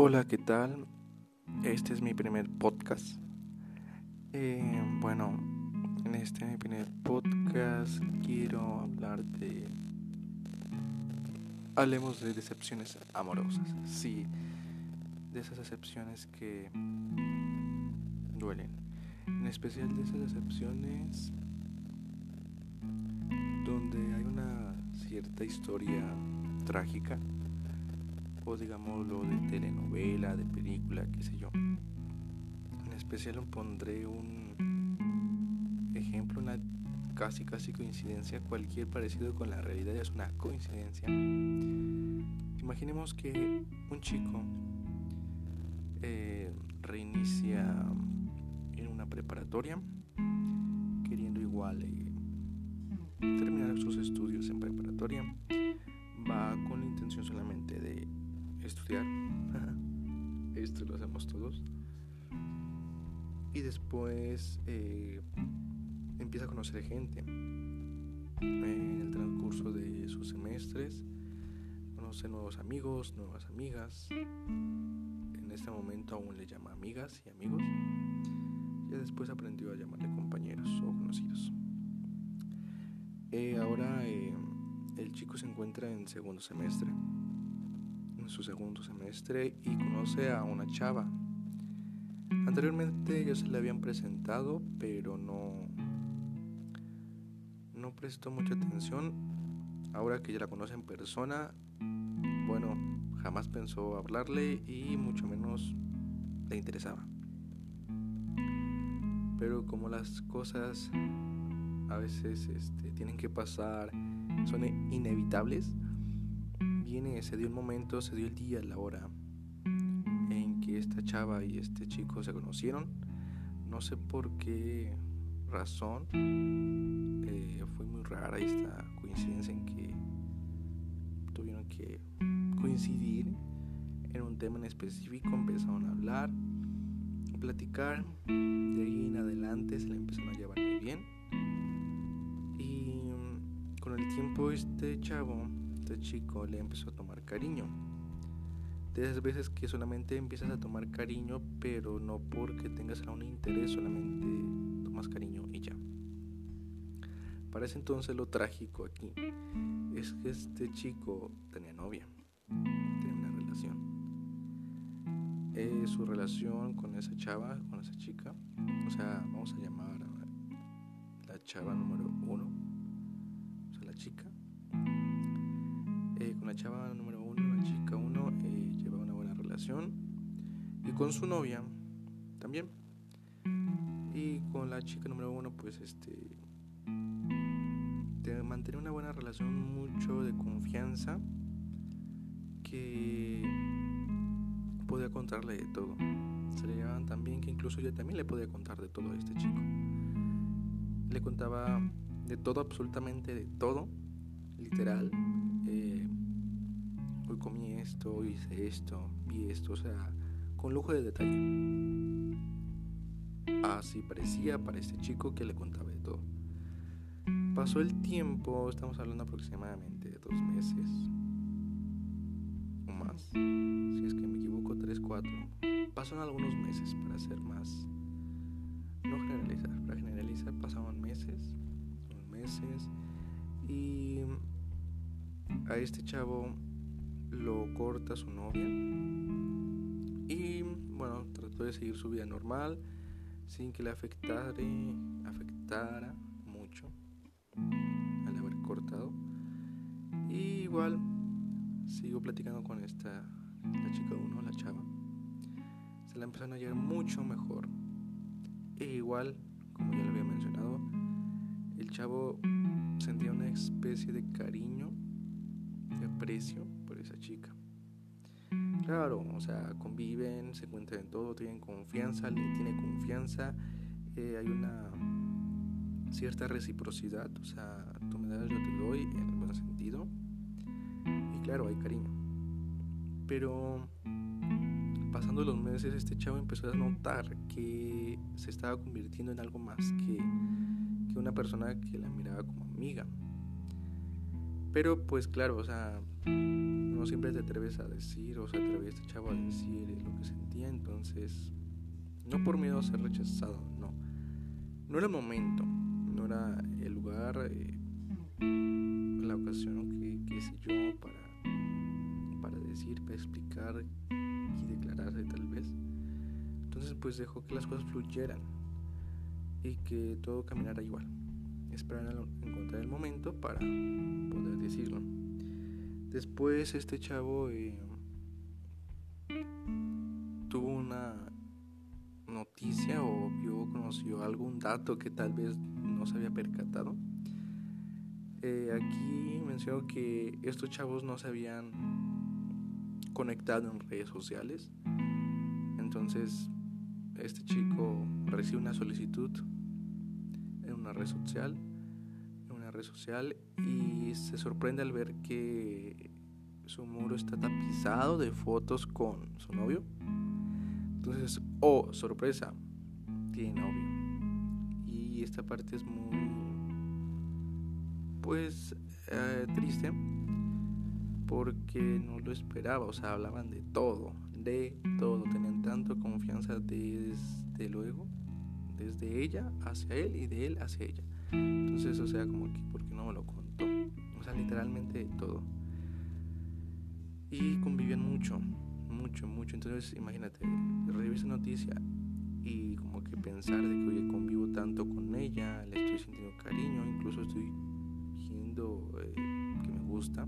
Hola, ¿qué tal? Este es mi primer podcast. Eh, bueno, en este primer podcast quiero hablar de... Hablemos de decepciones amorosas. Sí, de esas decepciones que duelen. En especial de esas decepciones donde hay una cierta historia trágica o digámoslo de telenovela, de película, qué sé yo. En especial pondré un ejemplo, una casi casi coincidencia, cualquier parecido con la realidad es una coincidencia. Imaginemos que un chico eh, reinicia en una preparatoria, queriendo igual eh, terminar sus estudios en preparatoria, va con la intención solamente de estudiar. Esto lo hacemos todos. Y después eh, empieza a conocer gente. En el transcurso de sus semestres, conoce nuevos amigos, nuevas amigas. En este momento aún le llama amigas y amigos. Y después aprendió a llamarle compañeros o conocidos. Eh, ahora eh, el chico se encuentra en segundo semestre su segundo semestre y conoce a una chava. Anteriormente ya se le habían presentado, pero no, no prestó mucha atención. Ahora que ya la conoce en persona, bueno, jamás pensó hablarle y mucho menos le interesaba. Pero como las cosas a veces este, tienen que pasar, son inevitables, se dio el momento, se dio el día, la hora en que esta chava y este chico se conocieron. No sé por qué razón. Eh, fue muy rara esta coincidencia en que tuvieron que coincidir en un tema en específico. Empezaron a hablar, a platicar. De ahí en adelante se le empezaron a llevar muy bien. Y con el tiempo este chavo este chico le empezó a tomar cariño. De veces que solamente empiezas a tomar cariño, pero no porque tengas algún interés, solamente tomas cariño y ya. Para ese entonces lo trágico aquí es que este chico tenía novia, tenía una relación. Eh, su relación con esa chava, con esa chica, o sea, vamos a llamar a la chava chava número uno, la chica uno, eh, lleva una buena relación. Y con su novia también. Y con la chica número uno, pues este. De mantener una buena relación, mucho de confianza. Que podía contarle de todo. Se le llevaban tan bien que incluso yo también le podía contar de todo a este chico. Le contaba de todo, absolutamente de todo, literal comí esto, hice esto, vi esto, o sea, con lujo de detalle. Así parecía para este chico que le contaba de todo. Pasó el tiempo, estamos hablando aproximadamente de dos meses o más. Si es que me equivoco, tres, cuatro. Pasan algunos meses para ser más. No generalizar, para generalizar pasaban meses, meses. Y a este chavo lo corta su novia y bueno, trató de seguir su vida normal sin que le afectara, afectara mucho al haber cortado. Y igual sigo platicando con esta, la chica uno, la chava. Se la empezaron a llevar mucho mejor. E igual, como ya lo había mencionado, el chavo sentía una especie de cariño, de aprecio esa chica. Claro, o sea, conviven, se cuentan en todo, tienen confianza, le tiene confianza, eh, hay una cierta reciprocidad, o sea, tú me das, yo te doy, en el buen sentido. Y claro, hay cariño. Pero pasando los meses, este chavo empezó a notar que se estaba convirtiendo en algo más que, que una persona que la miraba como amiga. Pero pues claro, o sea, no siempre te atreves a decir o se atreve este chavo a decir lo que sentía, entonces no por miedo a ser rechazado, no. No era el momento, no era el lugar, eh, la ocasión que, que sé yo para, para decir, para explicar y declararse tal vez. Entonces pues dejó que las cosas fluyeran y que todo caminara igual. Esperar a encontrar el momento para poder decirlo. Después este chavo eh, tuvo una noticia o vio, conoció algún dato que tal vez no se había percatado. Eh, aquí menciono que estos chavos no se habían conectado en redes sociales. Entonces, este chico recibe una solicitud en una red social, en una red social y se sorprende al ver que su muro está tapizado de fotos con su novio. Entonces, oh, sorpresa, tiene novio. Y esta parte es muy, pues, eh, triste porque no lo esperaba. O sea, hablaban de todo, de todo. Tenían tanto confianza desde luego, desde ella hacia él y de él hacia ella. Entonces, o sea, como que, ¿por qué no me lo contó? O sea, literalmente todo. Y convivían mucho mucho, mucho. Entonces, imagínate, recibir esa noticia y como que pensar de que, oye, convivo tanto con ella, le estoy sintiendo cariño, incluso estoy viendo eh, que me gusta.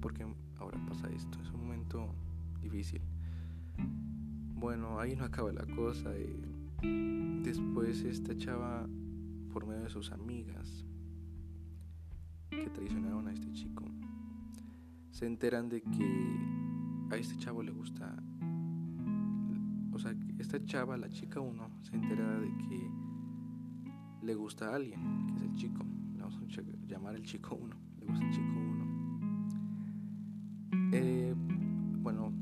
Porque ahora pasa esto, es un momento difícil. Bueno, ahí no acaba la cosa. y después esta chava, por medio de sus amigas, que traicionaron a este chico, se enteran de que a este chavo le gusta, o sea, esta chava, la chica 1, se entera de que le gusta a alguien, que es el chico, le vamos a llamar el chico 1, le gusta el chico 1. Eh, bueno,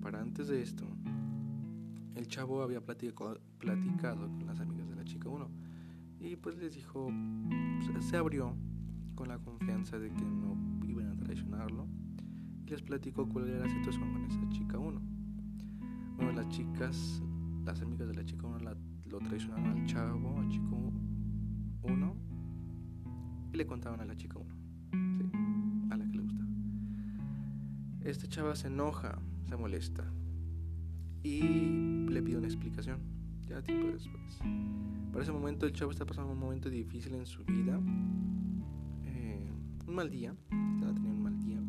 para antes de esto, el chavo había platicado, platicado con las amigas de la chica 1 y pues les dijo, se abrió con la confianza de que no iban a traicionarlo les platico cuál era la situación con esa chica 1. Bueno, las chicas, las amigas de la chica 1 lo traicionaron al chavo, al chico 1, y le contaban a la chica 1, ¿sí? a la que le gusta. Esta chava se enoja, se molesta y le pide una explicación. Ya tiempo después. Para ese momento el chavo está pasando un momento difícil en su vida. Eh, un mal día. Estaba teniendo un mal día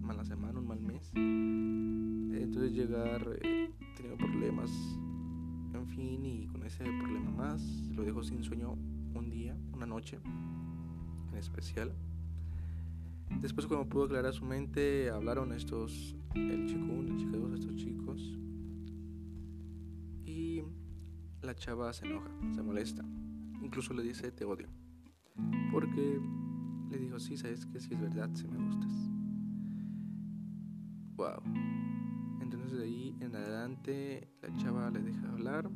mala semana, un mal mes. Entonces llegar eh, teniendo problemas, en fin, y con ese problema más, lo dejó sin sueño un día, una noche en especial. Después cuando pudo aclarar su mente, hablaron estos, el chico uno, el chico dos, estos chicos. Y la chava se enoja, se molesta. Incluso le dice, te odio. Porque le dijo, sí, sabes que si es verdad, si me gustas. Wow. Entonces de ahí en adelante la chava le deja hablar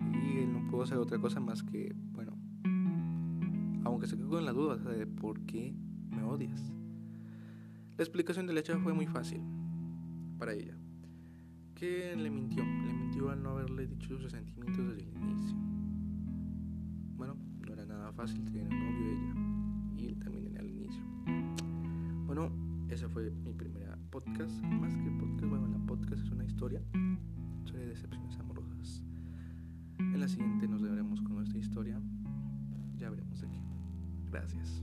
y él no pudo hacer otra cosa más que, bueno, aunque se quedó en la duda de por qué me odias. La explicación de la chava fue muy fácil para ella. Que le mintió, le mintió al no haberle dicho sus sentimientos desde el inicio. Bueno, no era nada fácil tener un novio ella y él también en el inicio. Bueno, esa fue mi primera podcast. Más que podcast, bueno, la podcast es una historia sobre decepciones amorosas. En la siguiente nos veremos con nuestra historia. Ya veremos de qué. Gracias.